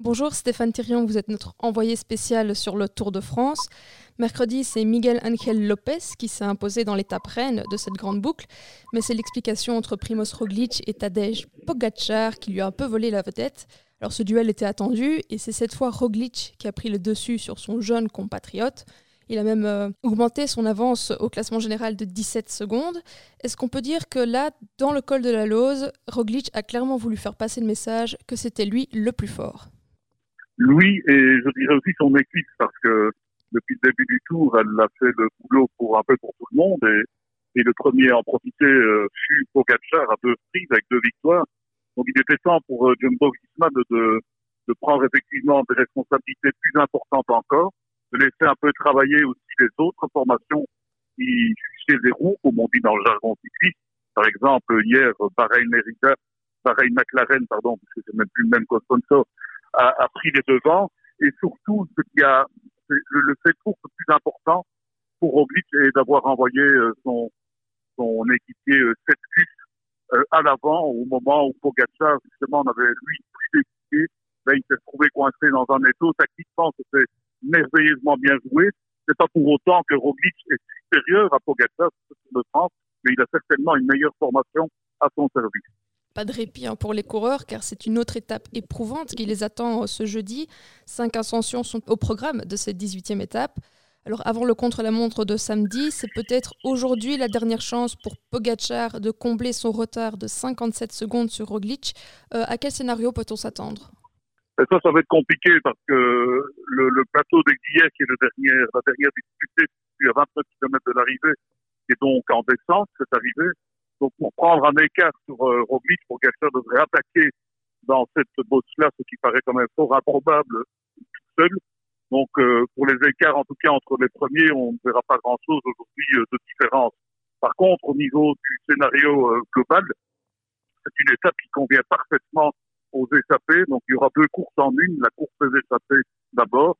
Bonjour Stéphane Thirion, vous êtes notre envoyé spécial sur le Tour de France. Mercredi, c'est Miguel Angel Lopez qui s'est imposé dans l'étape reine de cette grande boucle, mais c'est l'explication entre Primoz Roglic et Tadej Pogacar qui lui a un peu volé la vedette. Alors ce duel était attendu et c'est cette fois Roglic qui a pris le dessus sur son jeune compatriote. Il a même euh, augmenté son avance au classement général de 17 secondes. Est-ce qu'on peut dire que là, dans le col de la Lose, Roglic a clairement voulu faire passer le message que c'était lui le plus fort? Lui, et je dirais aussi son équipe, parce que depuis le début du tour, elle a fait le boulot pour un peu pour tout le monde. Et, et le premier à en profiter euh, fut Pogacar à deux reprises avec deux victoires. Donc il était temps pour euh, Jumbo Visma de, de prendre effectivement des responsabilités plus importantes encore de laisser un peu travailler aussi les autres formations qui chez les roues, comme on dit dans le jargon cycliste. Par exemple, hier, Bahreïn Merida, Bahreïn McLaren, pardon, parce que c'est même plus le même co sponsor, a, a, pris les devants. Et surtout, ce qui a, le, le fait course le plus important pour Roglic est d'avoir envoyé euh, son, son équipier euh, euh, à l'avant au moment où Pogacar, justement, on avait lui pris l'équipier. Là, il s'est trouvé coincé dans un étau. Tactiquement, c'était merveilleusement bien joué. C'est pas pour autant que Roglic est supérieur à Pogacar France, mais il a certainement une meilleure formation à son service. Pas de répit hein, pour les coureurs, car c'est une autre étape éprouvante qui les attend euh, ce jeudi. Cinq ascensions sont au programme de cette 18e étape. Alors avant le contre-la-montre de samedi, c'est peut-être aujourd'hui la dernière chance pour Pogacar de combler son retard de 57 secondes sur Roglic. Euh, à quel scénario peut-on s'attendre? Et ça, ça va être compliqué parce que le, le plateau d'Aiguillet, qui est le dernier, la dernière difficulté, à 29 km de l'arrivée, est donc en descente, cette arrivée. Donc, pour prendre un écart sur euh, Roglic, Pogacar devrait attaquer dans cette bosse-là, ce qui paraît quand même fort improbable tout seul. Donc, euh, pour les écarts, en tout cas, entre les premiers, on ne verra pas grand-chose aujourd'hui euh, de différence. Par contre, au niveau du scénario euh, global, c'est une étape qui convient parfaitement aux échappés. Donc il y aura deux courses en une, la course des échappés d'abord,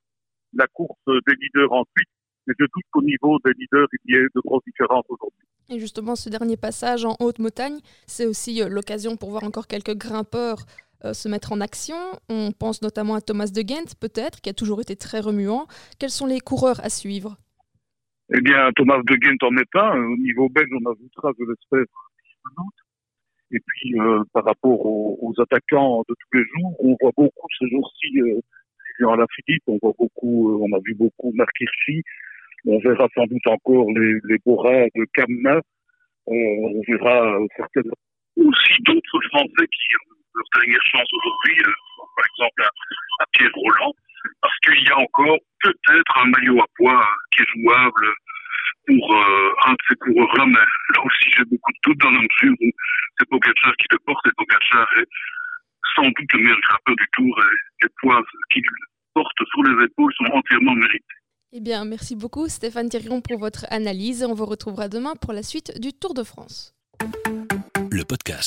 la course des leaders ensuite. Mais je doute qu'au niveau des leaders, il y ait de grosses différences aujourd'hui. Et justement, ce dernier passage en haute montagne, c'est aussi euh, l'occasion pour voir encore quelques grimpeurs euh, se mettre en action. On pense notamment à Thomas de Ghent, peut-être, qui a toujours été très remuant. Quels sont les coureurs à suivre? Eh bien, Thomas de Ghent en est un. Au niveau belge, on ajoutera, je l'espère, et puis, euh, par rapport aux, aux, attaquants de tous les jours, on voit beaucoup ce jour-ci, euh, Julien Alaphilippe, on voit beaucoup, euh, on a vu beaucoup Marc Hirschi, on verra sans doute encore les, les de Kamna, on, on verra certainement aussi d'autres Français qui ont leur dernière chance aujourd'hui, euh, par exemple à, à Pierre Roland, parce qu'il y a encore peut-être un maillot à poids qui est jouable pour euh, un de ces coureurs-là, mais là aussi j'ai beaucoup de doutes dans la mesure où Pogacar qui le porte et Pogacar est sans doute le meilleur grimpeur du tour et les poids qu'il porte sur les épaules sont entièrement mérités. Eh bien, merci beaucoup Stéphane Thirion pour votre analyse. On vous retrouvera demain pour la suite du Tour de France. Le podcast.